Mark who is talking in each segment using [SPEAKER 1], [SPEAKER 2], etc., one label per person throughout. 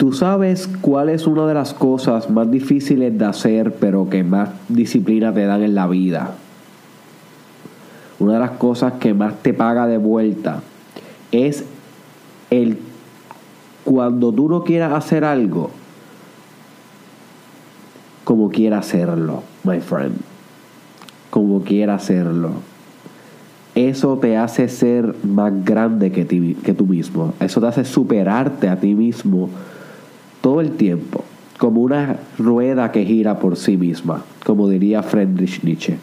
[SPEAKER 1] Tú sabes cuál es una de las cosas más difíciles de hacer, pero que más disciplina te dan en la vida. Una de las cosas que más te paga de vuelta es el cuando tú no quieras hacer algo, como quiera hacerlo, my friend. Como quiera hacerlo. Eso te hace ser más grande que, que tú mismo. Eso te hace superarte a ti mismo todo el tiempo. Como una rueda que gira por sí misma. Como diría Friedrich Nietzsche.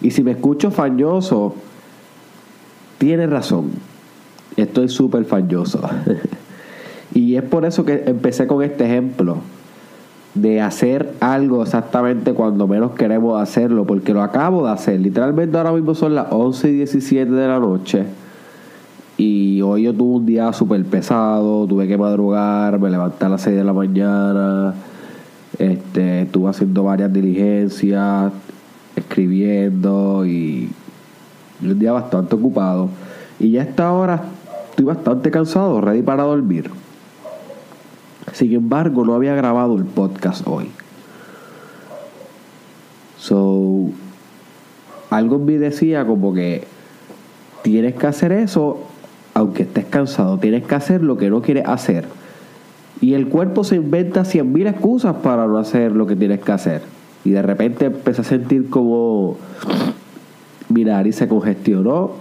[SPEAKER 1] Y si me escucho fañoso, tiene razón. Estoy súper fañoso. y es por eso que empecé con este ejemplo de hacer algo exactamente cuando menos queremos hacerlo, porque lo acabo de hacer. Literalmente ahora mismo son las 11 y 17 de la noche. Y hoy yo tuve un día súper pesado, tuve que madrugar, me levanté a las 6 de la mañana, este, estuve haciendo varias diligencias, escribiendo y un día bastante ocupado. Y ya a esta hora estoy bastante cansado, ready para dormir. Sin embargo, no había grabado el podcast hoy. So, algo mí decía como que tienes que hacer eso aunque estés cansado. Tienes que hacer lo que no quieres hacer. Y el cuerpo se inventa cien mil excusas para no hacer lo que tienes que hacer. Y de repente empecé a sentir como mi nariz se congestionó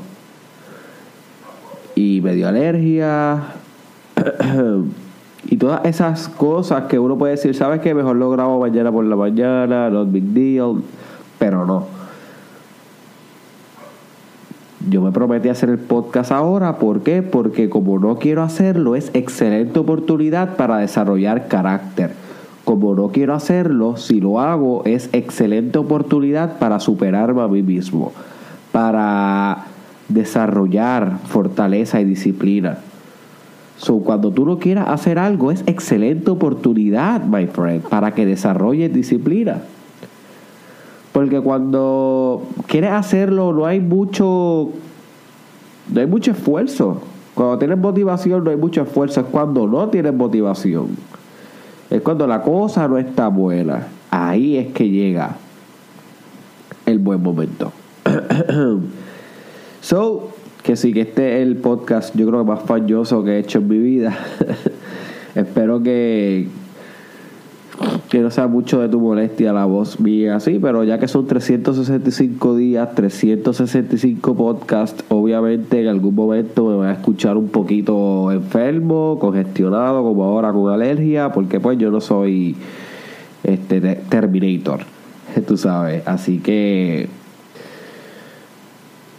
[SPEAKER 1] y me dio alergia. Y todas esas cosas que uno puede decir, ¿sabes qué? Mejor lo grabo mañana por la mañana, no big deal, pero no. Yo me prometí hacer el podcast ahora, ¿por qué? Porque como no quiero hacerlo, es excelente oportunidad para desarrollar carácter. Como no quiero hacerlo, si lo hago, es excelente oportunidad para superarme a mí mismo, para desarrollar fortaleza y disciplina. So, cuando tú no quieras hacer algo, es excelente oportunidad, my friend, para que desarrolles disciplina. Porque cuando quieres hacerlo, no hay mucho. No hay mucho esfuerzo. Cuando tienes motivación, no hay mucho esfuerzo. Es cuando no tienes motivación. Es cuando la cosa no está buena. Ahí es que llega el buen momento. so, que sí, que este es el podcast yo creo que más falloso que he hecho en mi vida. Espero que, que no sea mucho de tu molestia la voz mía así, pero ya que son 365 días, 365 podcasts, obviamente en algún momento me voy a escuchar un poquito enfermo, congestionado, como ahora con alergia, porque pues yo no soy este Terminator, tú sabes, así que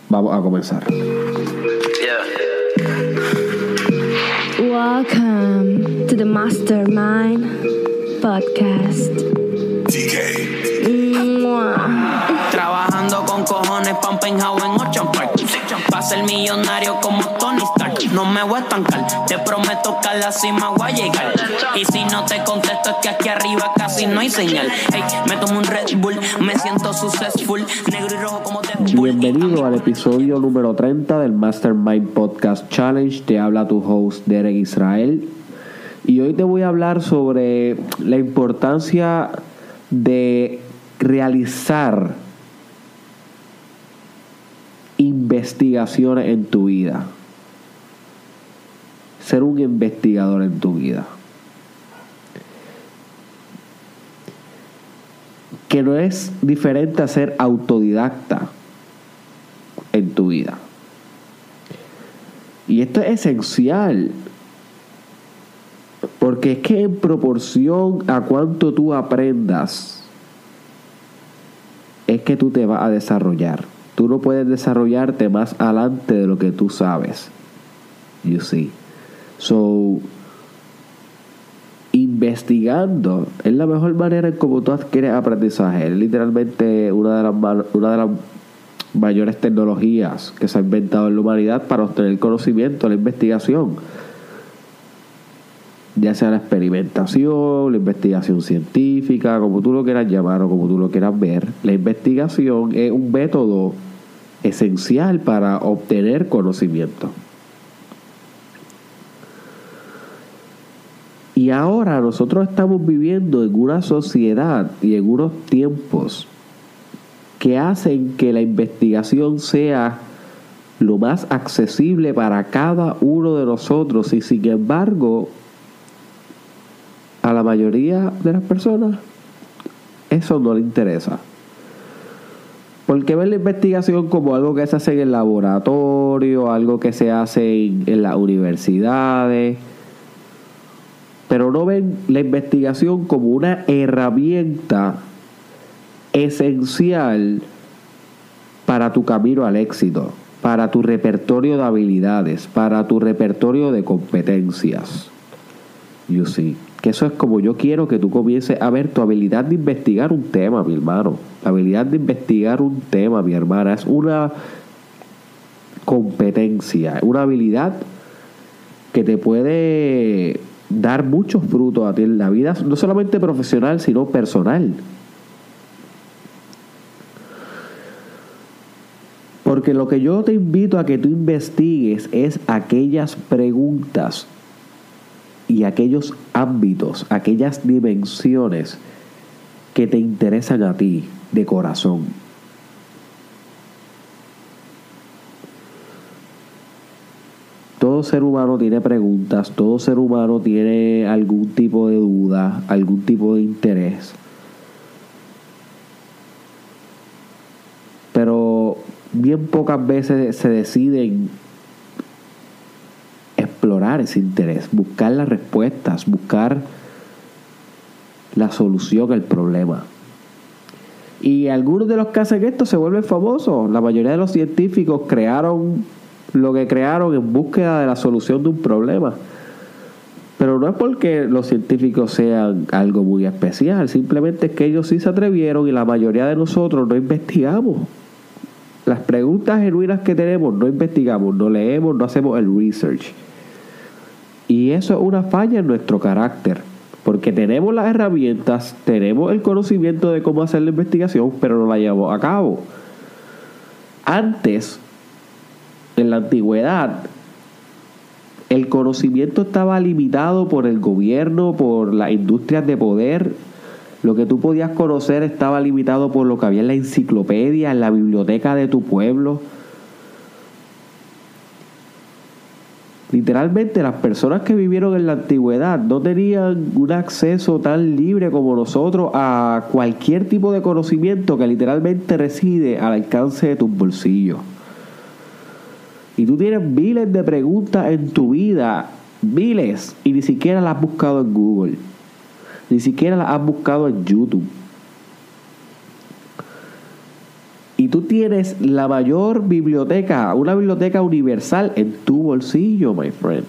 [SPEAKER 1] vamos a comenzar.
[SPEAKER 2] Welcome to Mastermind Podcast.
[SPEAKER 3] Trabajando con cojones un penthouse en Ocean Park. Ser millonario como Tony Stark. No me voy a estancar, te prometo que a la cima voy a llegar. Y si no te contesto es que aquí arriba casi no hay señal. Hey, me tomo un Red Bull, me siento successful. Negro y rojo como de
[SPEAKER 1] Bienvenido al episodio número 30 del Mastermind Podcast Challenge. Te habla tu host Derek Israel. Y hoy te voy a hablar sobre la importancia de realizar investigaciones en tu vida. Ser un investigador en tu vida. Que no es diferente a ser autodidacta en tu vida. Y esto es esencial. Porque es que en proporción a cuánto tú aprendas, es que tú te vas a desarrollar. Tú no puedes desarrollarte más adelante de lo que tú sabes. You see. So, investigando es la mejor manera en cómo tú adquieres aprendizaje. Es literalmente una de las, una de las mayores tecnologías que se ha inventado en la humanidad para obtener conocimiento, la investigación. Ya sea la experimentación, la investigación científica, como tú lo quieras llamar o como tú lo quieras ver, la investigación es un método esencial para obtener conocimiento. Y ahora nosotros estamos viviendo en una sociedad y en unos tiempos que hacen que la investigación sea lo más accesible para cada uno de nosotros y sin embargo a la mayoría de las personas eso no le interesa. Porque ven la investigación como algo que se hace en el laboratorio, algo que se hace en, en las universidades, pero no ven la investigación como una herramienta esencial para tu camino al éxito, para tu repertorio de habilidades, para tu repertorio de competencias. You see. Que eso es como yo quiero que tú comiences a ver tu habilidad de investigar un tema, mi hermano. La habilidad de investigar un tema, mi hermana, es una competencia, una habilidad que te puede dar muchos frutos a ti en la vida, no solamente profesional, sino personal. Porque lo que yo te invito a que tú investigues es aquellas preguntas y aquellos ámbitos, aquellas dimensiones que te interesan a ti de corazón. Todo ser humano tiene preguntas, todo ser humano tiene algún tipo de duda, algún tipo de interés. Pero bien pocas veces se deciden ese interés, buscar las respuestas, buscar la solución al problema. Y algunos de los que hacen esto se vuelven famosos. La mayoría de los científicos crearon lo que crearon en búsqueda de la solución de un problema. Pero no es porque los científicos sean algo muy especial, simplemente es que ellos sí se atrevieron y la mayoría de nosotros no investigamos. Las preguntas genuinas que tenemos no investigamos, no leemos, no hacemos el research. Y eso es una falla en nuestro carácter, porque tenemos las herramientas, tenemos el conocimiento de cómo hacer la investigación, pero no la llevamos a cabo. Antes, en la antigüedad, el conocimiento estaba limitado por el gobierno, por las industrias de poder. Lo que tú podías conocer estaba limitado por lo que había en la enciclopedia, en la biblioteca de tu pueblo. Literalmente las personas que vivieron en la antigüedad no tenían un acceso tan libre como nosotros a cualquier tipo de conocimiento que literalmente reside al alcance de tus bolsillos. Y tú tienes miles de preguntas en tu vida, miles, y ni siquiera las has buscado en Google, ni siquiera las has buscado en YouTube. Y tú tienes la mayor biblioteca, una biblioteca universal en tu bolsillo, my friend.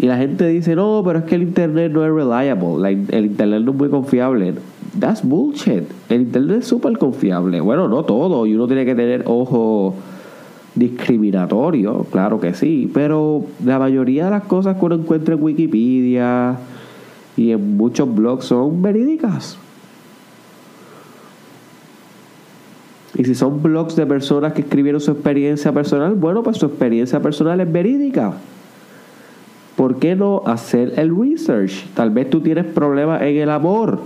[SPEAKER 1] Y la gente dice, no, pero es que el Internet no es reliable, el Internet no es muy confiable. That's bullshit. El Internet es súper confiable. Bueno, no todo, y uno tiene que tener ojo discriminatorio, claro que sí, pero la mayoría de las cosas que uno encuentra en Wikipedia y en muchos blogs son verídicas. Y si son blogs de personas que escribieron su experiencia personal, bueno, pues su experiencia personal es verídica. ¿Por qué no hacer el research? Tal vez tú tienes problemas en el amor.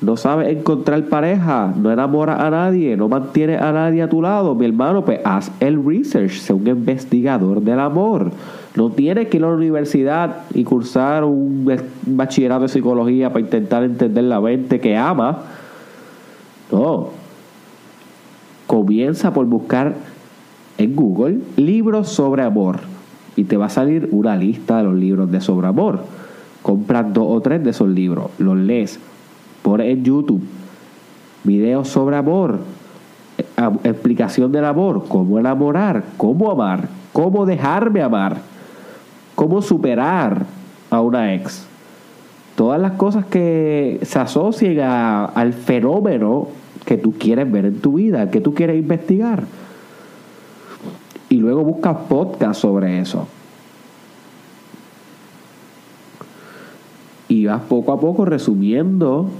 [SPEAKER 1] No sabes encontrar pareja, no enamoras a nadie, no mantienes a nadie a tu lado, mi hermano, pues haz el research, sé un investigador del amor. No tienes que ir a la universidad y cursar un bachillerato de psicología para intentar entender la mente que ama. No, comienza por buscar en Google libros sobre amor y te va a salir una lista de los libros de sobre amor. Compras dos o tres de esos libros, los lees, por en YouTube videos sobre amor, eh, explicación del amor, cómo enamorar, cómo amar, cómo dejarme amar, cómo superar a una ex. Todas las cosas que se asocian al fenómeno que tú quieres ver en tu vida, que tú quieres investigar. Y luego buscas podcast sobre eso. Y vas poco a poco resumiendo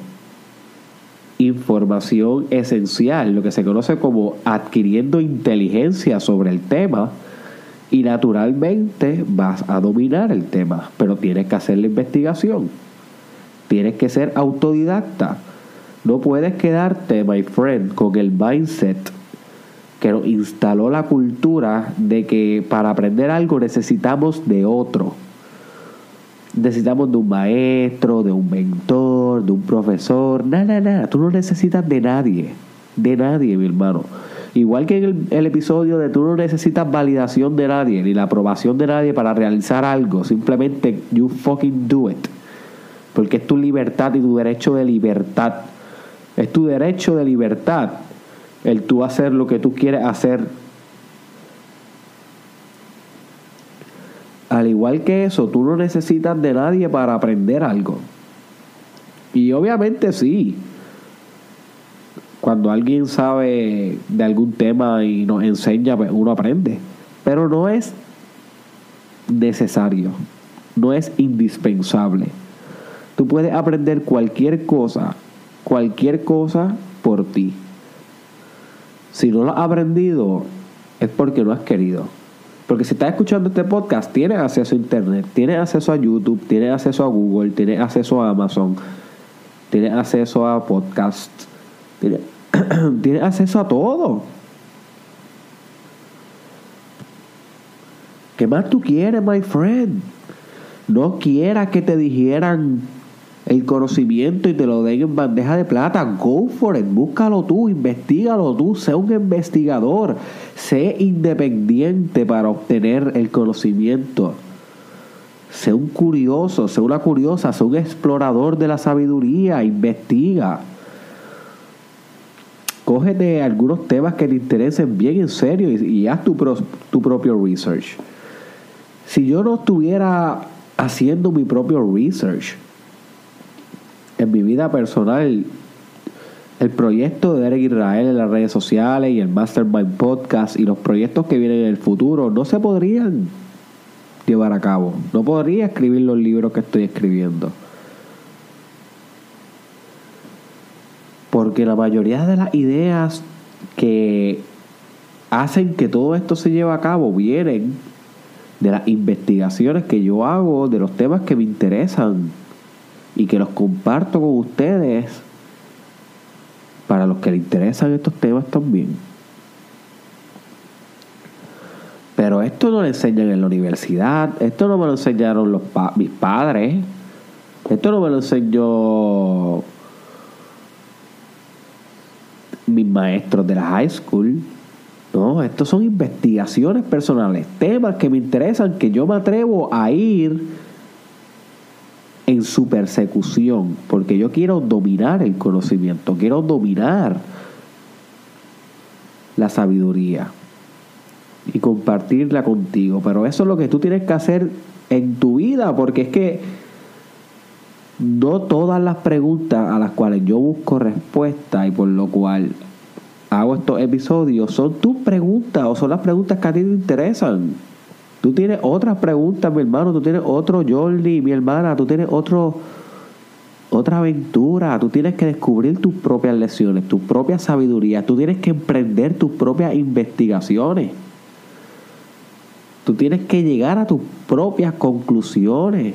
[SPEAKER 1] información esencial, lo que se conoce como adquiriendo inteligencia sobre el tema, Y naturalmente vas a dominar el tema, pero tienes que hacer la investigación. Tienes que ser autodidacta. No puedes quedarte, my friend, con el mindset que nos instaló la cultura de que para aprender algo necesitamos de otro. Necesitamos de un maestro, de un mentor, de un profesor. Nada, nada. Tú no necesitas de nadie. De nadie, mi hermano. Igual que en el, el, episodio de tú no necesitas validación de nadie, ni la aprobación de nadie para realizar algo. Simplemente you fucking do it. Porque es tu libertad y tu derecho de libertad. Es tu derecho de libertad el tú hacer lo que tú quieres hacer. Al igual que eso, tú no necesitas de nadie para aprender algo. Y obviamente sí. Cuando alguien sabe de algún tema y nos enseña, pues uno aprende. Pero no es necesario. No es indispensable. Tú puedes aprender cualquier cosa, cualquier cosa por ti. Si no lo has aprendido, es porque no has querido. Porque si estás escuchando este podcast, tienes acceso a Internet, tienes acceso a YouTube, tienes acceso a Google, tienes acceso a Amazon, tienes acceso a podcasts, tienes, acceso a todo. ¿Qué más tú quieres, my friend? No quieras que te dijeran el conocimiento y te lo den en bandeja de plata. Go for it, búscalo tú, investigalo tú, sé un investigador, sé independiente para obtener el conocimiento. Sé un curioso, sé una curiosa, sé un explorador de la sabiduría, investiga. Cógete algunos temas que te interesen bien en serio y, y haz tu, pro, tu propio research. Si yo no estuviera haciendo mi propio research, en mi vida personal, el proyecto de Derek Israel en las redes sociales y el Mastermind Podcast y los proyectos que vienen en el futuro no se podrían llevar a cabo. No podría escribir los libros que estoy escribiendo. Porque la mayoría de las ideas que hacen que todo esto se lleve a cabo vienen de las investigaciones que yo hago, de los temas que me interesan y que los comparto con ustedes para los que les interesan estos temas también. Pero esto no lo enseñan en la universidad, esto no me lo enseñaron los mis padres, esto no me lo enseñó mis maestros de la high school. No, estos son investigaciones personales, temas que me interesan, que yo me atrevo a ir en su persecución, porque yo quiero dominar el conocimiento, quiero dominar la sabiduría y compartirla contigo. Pero eso es lo que tú tienes que hacer en tu vida, porque es que no todas las preguntas a las cuales yo busco respuesta y por lo cual hago estos episodios son tus preguntas o son las preguntas que a ti te interesan. Tú tienes otras preguntas, mi hermano, tú tienes otro Jordi, mi hermana, tú tienes otro otra aventura, tú tienes que descubrir tus propias lecciones, tu propia sabiduría, tú tienes que emprender tus propias investigaciones. Tú tienes que llegar a tus propias conclusiones.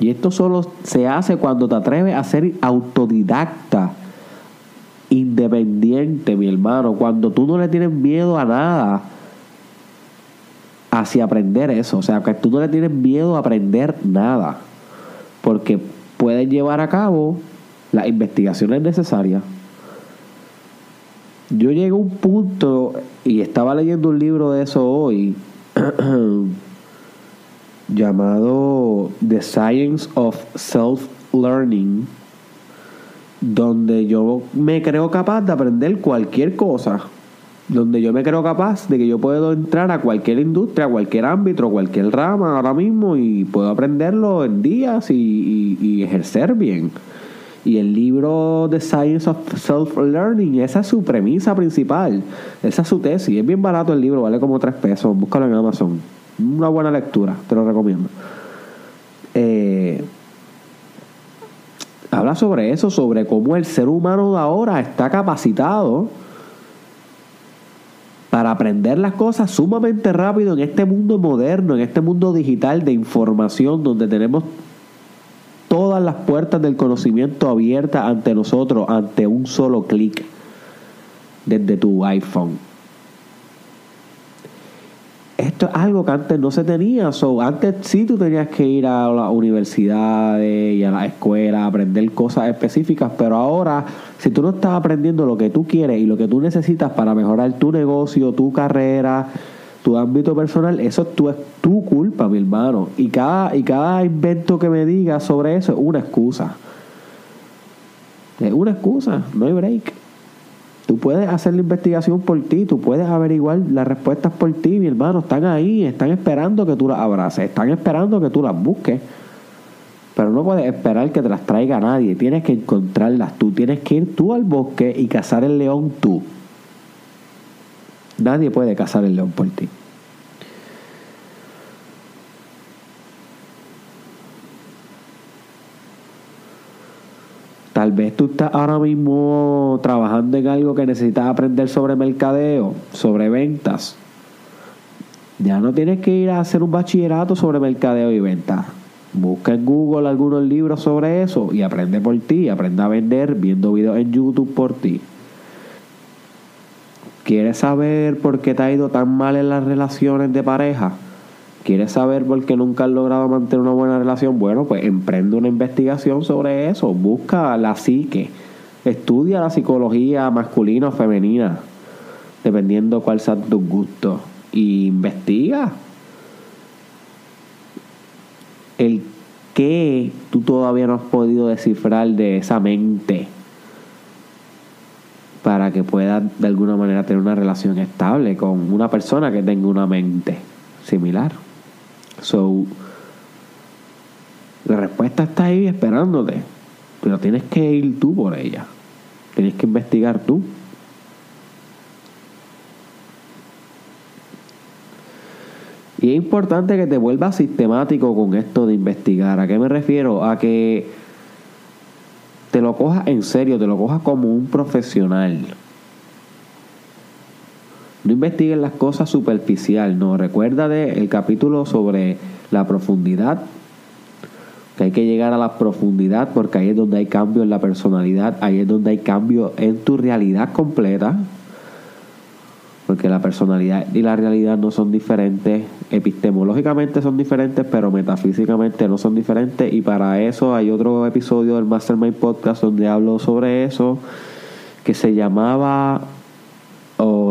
[SPEAKER 1] Y esto solo se hace cuando te atreves a ser autodidacta, independiente, mi hermano, cuando tú no le tienes miedo a nada hacia aprender eso. O sea, que tú no le tienes miedo a aprender nada. Porque puedes llevar a cabo las investigaciones necesarias. Yo llegué a un punto, y estaba leyendo un libro de eso hoy, llamado The Science of Self-Learning, donde yo me creo capaz de aprender cualquier cosa donde yo me creo capaz de que yo puedo entrar a cualquier industria, a cualquier ámbito, cualquier rama ahora mismo y puedo aprenderlo en días y, y, ejercer bien. Y el libro The Science of Self-Learning, esa es su premisa principal, esa es su tesis. Es bien barato el libro, vale como tres pesos, búscalo en Amazon. Una buena lectura, te lo recomiendo. Eh, habla sobre eso, sobre cómo el ser humano de ahora está capacitado para aprender las cosas sumamente rápido en este mundo moderno, en este mundo digital de información donde tenemos todas las puertas del conocimiento abiertas ante nosotros ante un solo clic desde tu iPhone. Esto es algo que antes no se tenía. So, antes sí tú tenías que ir a las universidades y a la escuela a aprender cosas específicas, pero ahora, si tú no estás aprendiendo lo que tú quieres y lo que tú necesitas para mejorar tu negocio, tu carrera, tu ámbito personal, eso es tu, es tu culpa, mi hermano. Y cada, y cada invento que me digas sobre eso es una excusa. Es una excusa, no hay break. Tú puedes hacer la investigación por ti, tú puedes averiguar las respuestas por ti, mi hermano. Están ahí, están esperando que tú las abraces, están esperando que tú las busques. Pero no puedes esperar que te las traiga nadie, tienes que encontrarlas tú, tienes que ir tú al bosque y cazar el león tú. Nadie puede cazar el león por ti. Tal vez tú estás ahora mismo trabajando en algo que necesitas aprender sobre mercadeo, sobre ventas. Ya no tienes que ir a hacer un bachillerato sobre mercadeo y ventas. Busca en Google algunos libros sobre eso y aprende por ti. Aprende a vender viendo videos en YouTube por ti. ¿Quieres saber por qué te ha ido tan mal en las relaciones de pareja? ¿Quieres saber por qué nunca has logrado mantener una buena relación? Bueno, pues emprende una investigación sobre eso. Busca la psique. Estudia la psicología masculina o femenina, dependiendo cuál sea tu gusto. Y investiga el qué tú todavía no has podido descifrar de esa mente para que puedas de alguna manera tener una relación estable con una persona que tenga una mente similar. So, la respuesta está ahí esperándote, pero tienes que ir tú por ella. Tienes que investigar tú. Y es importante que te vuelvas sistemático con esto de investigar. ¿A qué me refiero? A que te lo cojas en serio, te lo cojas como un profesional. No investigues las cosas superficial, no. Recuerda el capítulo sobre la profundidad, que hay que llegar a la profundidad porque ahí es donde hay cambio en la personalidad, ahí es donde hay cambio en tu realidad completa, porque la personalidad y la realidad no son diferentes, epistemológicamente son diferentes, pero metafísicamente no son diferentes, y para eso hay otro episodio del Mastermind Podcast donde hablo sobre eso, que se llamaba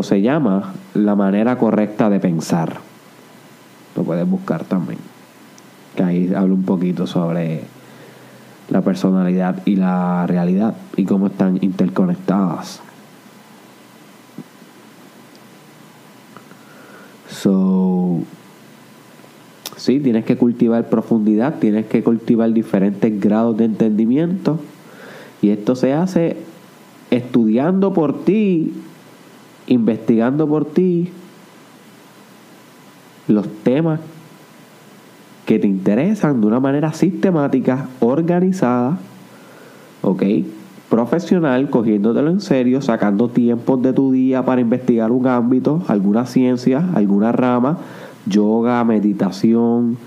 [SPEAKER 1] se llama la manera correcta de pensar. Lo puedes buscar también. Que ahí hablo un poquito sobre la personalidad y la realidad y cómo están interconectadas. So, sí, tienes que cultivar profundidad, tienes que cultivar diferentes grados de entendimiento y esto se hace estudiando por ti investigando por ti los temas que te interesan de una manera sistemática, organizada, ¿ok? Profesional, cogiéndotelo en serio, sacando tiempos de tu día para investigar un ámbito, alguna ciencia, alguna rama, yoga, meditación,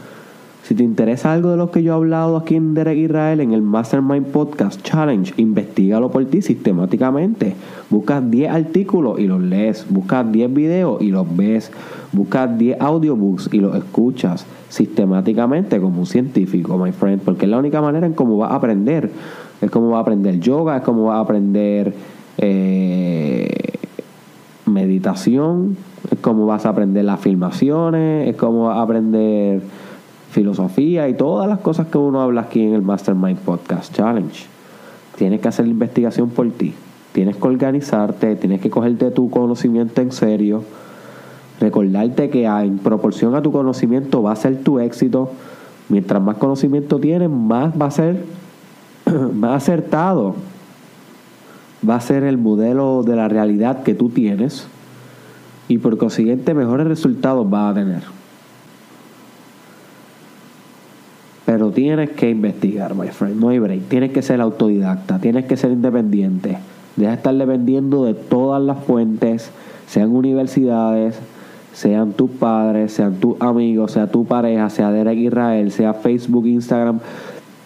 [SPEAKER 1] si te interesa algo de lo que yo he hablado aquí en Derek Israel en el Mastermind Podcast Challenge, investigalo por ti sistemáticamente. Buscas 10 artículos y los lees. Buscas 10 videos y los ves. Buscas 10 audiobooks y los escuchas sistemáticamente como un científico, my friend. Porque es la única manera en cómo vas a aprender. Es como vas a aprender yoga, es como vas a aprender eh, meditación, es como vas a aprender las filmaciones, es como vas a aprender filosofía y todas las cosas que uno habla aquí en el Mastermind Podcast Challenge. Tienes que hacer la investigación por ti. Tienes que organizarte, tienes que cogerte tu conocimiento en serio. Recordarte que en proporción a tu conocimiento va a ser tu éxito. Mientras más conocimiento tienes, más va a ser más acertado. Va a ser el modelo de la realidad que tú tienes. Y por consiguiente, mejores resultados vas a tener. Pero tienes que investigar, my friend. No hay break. Tienes que ser autodidacta. Tienes que ser independiente. Deja de estar dependiendo de todas las fuentes. sean universidades, sean tus padres, sean tus amigos, sea tu pareja, sea Derek Israel, sea Facebook, Instagram,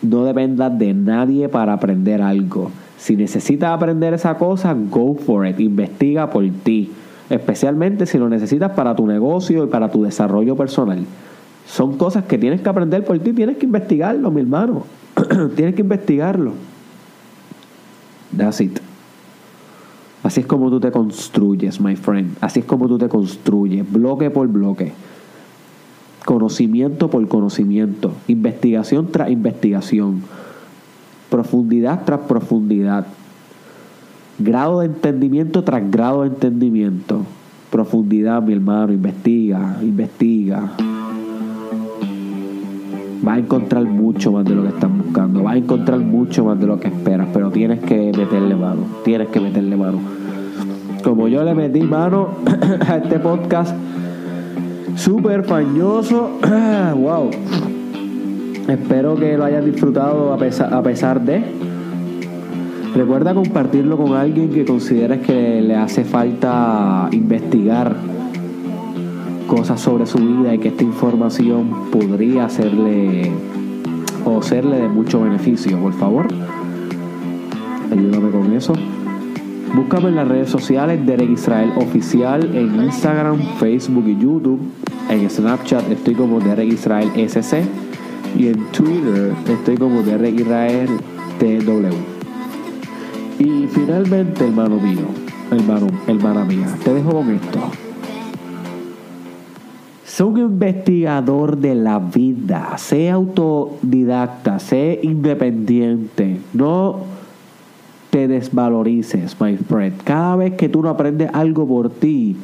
[SPEAKER 1] no dependas de nadie para aprender algo. Si necesitas aprender esa cosa, go for it, investiga por ti, especialmente si lo necesitas para tu negocio y para tu desarrollo personal. Son cosas que tienes que aprender por ti, tienes que investigarlo, mi hermano. tienes que investigarlo. That's it. Así es como tú te construyes, my friend. Así es como tú te construyes, bloque por bloque. Conocimiento por conocimiento. Investigación tras investigación. Profundidad tras profundidad. Grado de entendimiento tras grado de entendimiento. Profundidad, mi hermano. Investiga, investiga. Vas a encontrar mucho más de lo que estás buscando. Vas a encontrar mucho más de lo que esperas. Pero tienes que meterle mano. Tienes que meterle mano. Como yo le metí mano a este podcast súper fañoso. wow. Espero que lo hayas disfrutado a pesar, a pesar de. Recuerda compartirlo con alguien que consideres que le hace falta investigar cosas sobre su vida y que esta información podría hacerle o serle de mucho beneficio, por favor. Ayúdame con eso. Búscame en las redes sociales Derek Israel Oficial en Instagram, Facebook y YouTube. En Snapchat estoy como Derek Israel SC. Y en Twitter estoy como Derek Israel TW. Y finalmente, hermano mío, hermano, hermana mía, te dejo con esto. Sé un investigador de la vida, sé autodidacta, sé independiente, no te desvalorices, my friend. Cada vez que tú no aprendes algo por ti,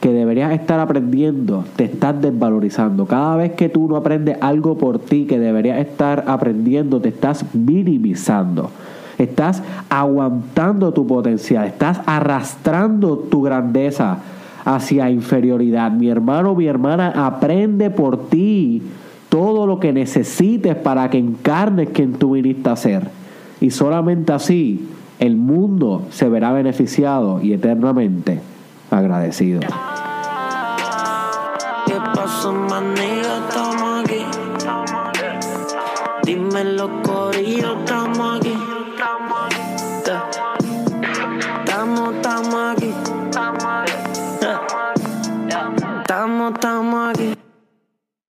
[SPEAKER 1] que deberías estar aprendiendo, te estás desvalorizando. Cada vez que tú no aprendes algo por ti que deberías estar aprendiendo, te estás minimizando. Estás aguantando tu potencial, estás arrastrando tu grandeza hacia inferioridad. Mi hermano, mi hermana, aprende por ti todo lo que necesites para que encarnes quien tú viniste a ser. Y solamente así el mundo se verá beneficiado y eternamente agradecido.
[SPEAKER 3] ¿Qué pasó. Dime los corillos.